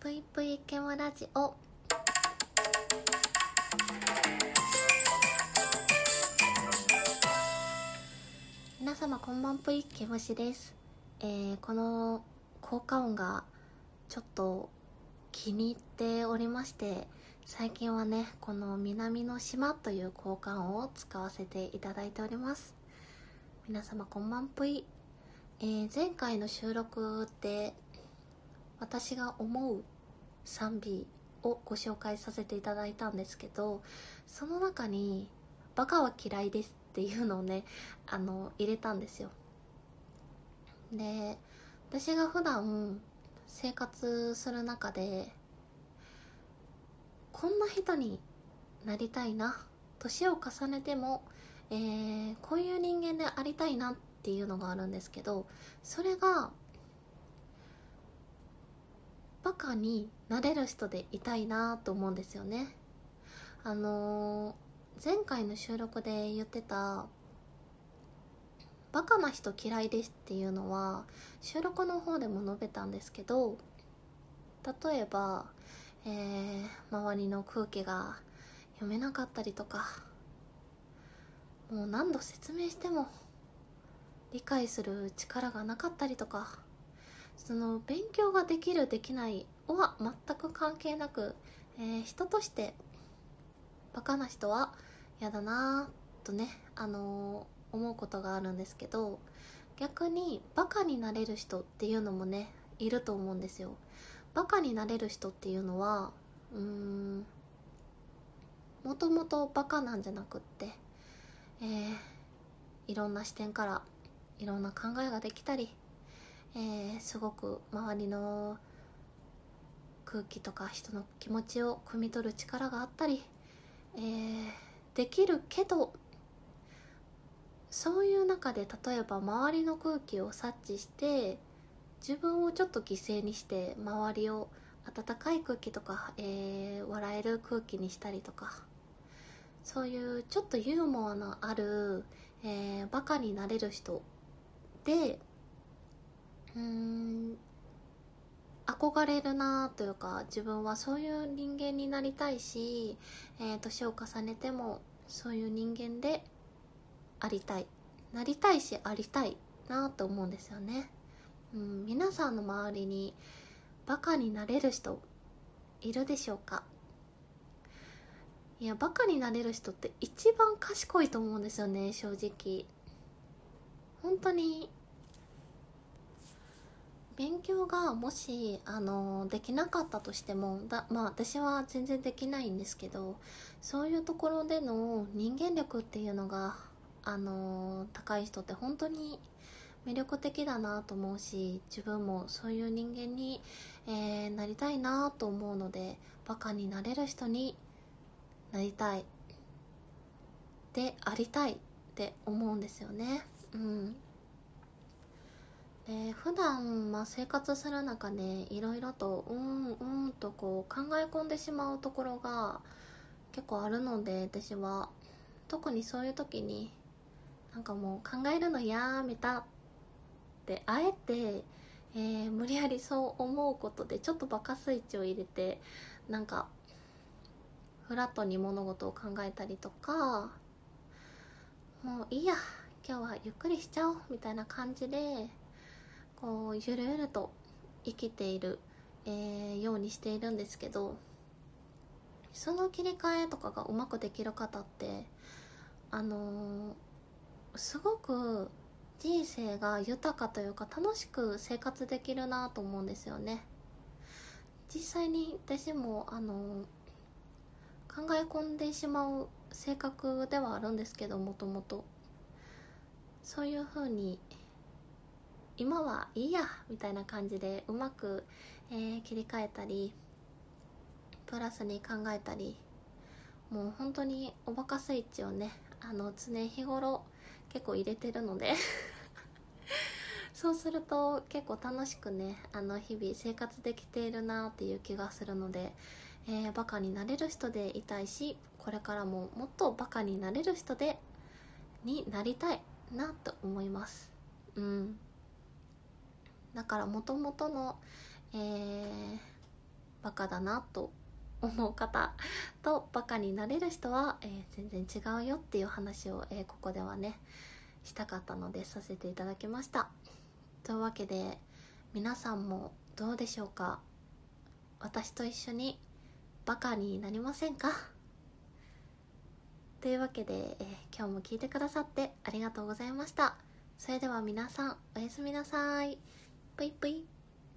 ぷいぷいケモラジオ。皆様こんばんぷいケムシです、えー、この効果音がちょっと気に入っておりまして最近はねこの南の島という効果音を使わせていただいております。皆様こんばんぷい、えー、前回の収録で私が思う賛美をご紹介させていただいたんですけどその中に「バカは嫌いです」っていうのをねあの入れたんですよ。で私が普段生活する中でこんな人になりたいな年を重ねても、えー、こういう人間でありたいなっていうのがあるんですけどそれがバカになれる人でいたいなと思うんですよね。あのー、前回の収録で言ってた「バカな人嫌いです」っていうのは収録の方でも述べたんですけど例えば、えー、周りの空気が読めなかったりとかもう何度説明しても理解する力がなかったりとかその勉強ができるできないは全く関係なく、えー、人としてバカな人は嫌だなとね、あのー、思うことがあるんですけど逆にバカになれる人っていうのもねいると思うんですよ。バカになれる人っていうのはうーんもともとバカなんじゃなくって、えー、いろんな視点からいろんな考えができたりえー、すごく周りの空気とか人の気持ちを汲み取る力があったり、えー、できるけどそういう中で例えば周りの空気を察知して自分をちょっと犠牲にして周りを温かい空気とか、えー、笑える空気にしたりとかそういうちょっとユーモアのある、えー、バカになれる人でうん。憧れるなというか自分はそういう人間になりたいし、えー、年を重ねてもそういう人間でありたい。なりたいしありたいなと思うんですよね、うん、皆さんの周りにバカになれる人いるでしょうか？いやバカになれる人って一番賢いと思うんですよね正直。本当に勉強がもしあのできなかったとしてもだまあ私は全然できないんですけどそういうところでの人間力っていうのがあの高い人って本当に魅力的だなと思うし自分もそういう人間に、えー、なりたいなと思うのでバカになれる人になりたい。でありたいって思うんですよね。うん。普段まあ生活する中でいろいろとうんうんとこう考え込んでしまうところが結構あるので私は。特にそういう時になんかもう考えるのやめたってあえて、えー、無理やりそう思うことでちょっとバカスイッチを入れてなんかフラットに物事を考えたりとかもういいや今日はゆっくりしちゃおうみたいな感じでこうゆるゆると生きている、えー、ようにしているんですけどその切り替えとかがうまくできる方ってあのー、すごく人生が豊かというか楽しく生活できるなと思うんですよね。実際に私もあのー、考え込んでしまう性格ではあるんですけどもともと。そういうふうに今はいいやみたいな感じでうまく、えー、切り替えたりプラスに考えたりもう本当におバカスイッチをねあの常日頃結構入れてるので そうすると結構楽しくねあの日々生活できているなっていう気がするので、えー、バカになれる人でいたいしこれからももっとバカになれる人でになりたいなと思います。うん。だからもともとの、えー、バカだなと思う方とバカになれる人は、えー、全然違うよっていう話を、えー、ここではねしたかったのでさせていただきました。というわけで皆さんもどうでしょうか？私と一緒にバカになりませんか？というわけで、えー、今日も聞いてくださってありがとうございました。それでは皆さんおやすみなさい。ぷいぷい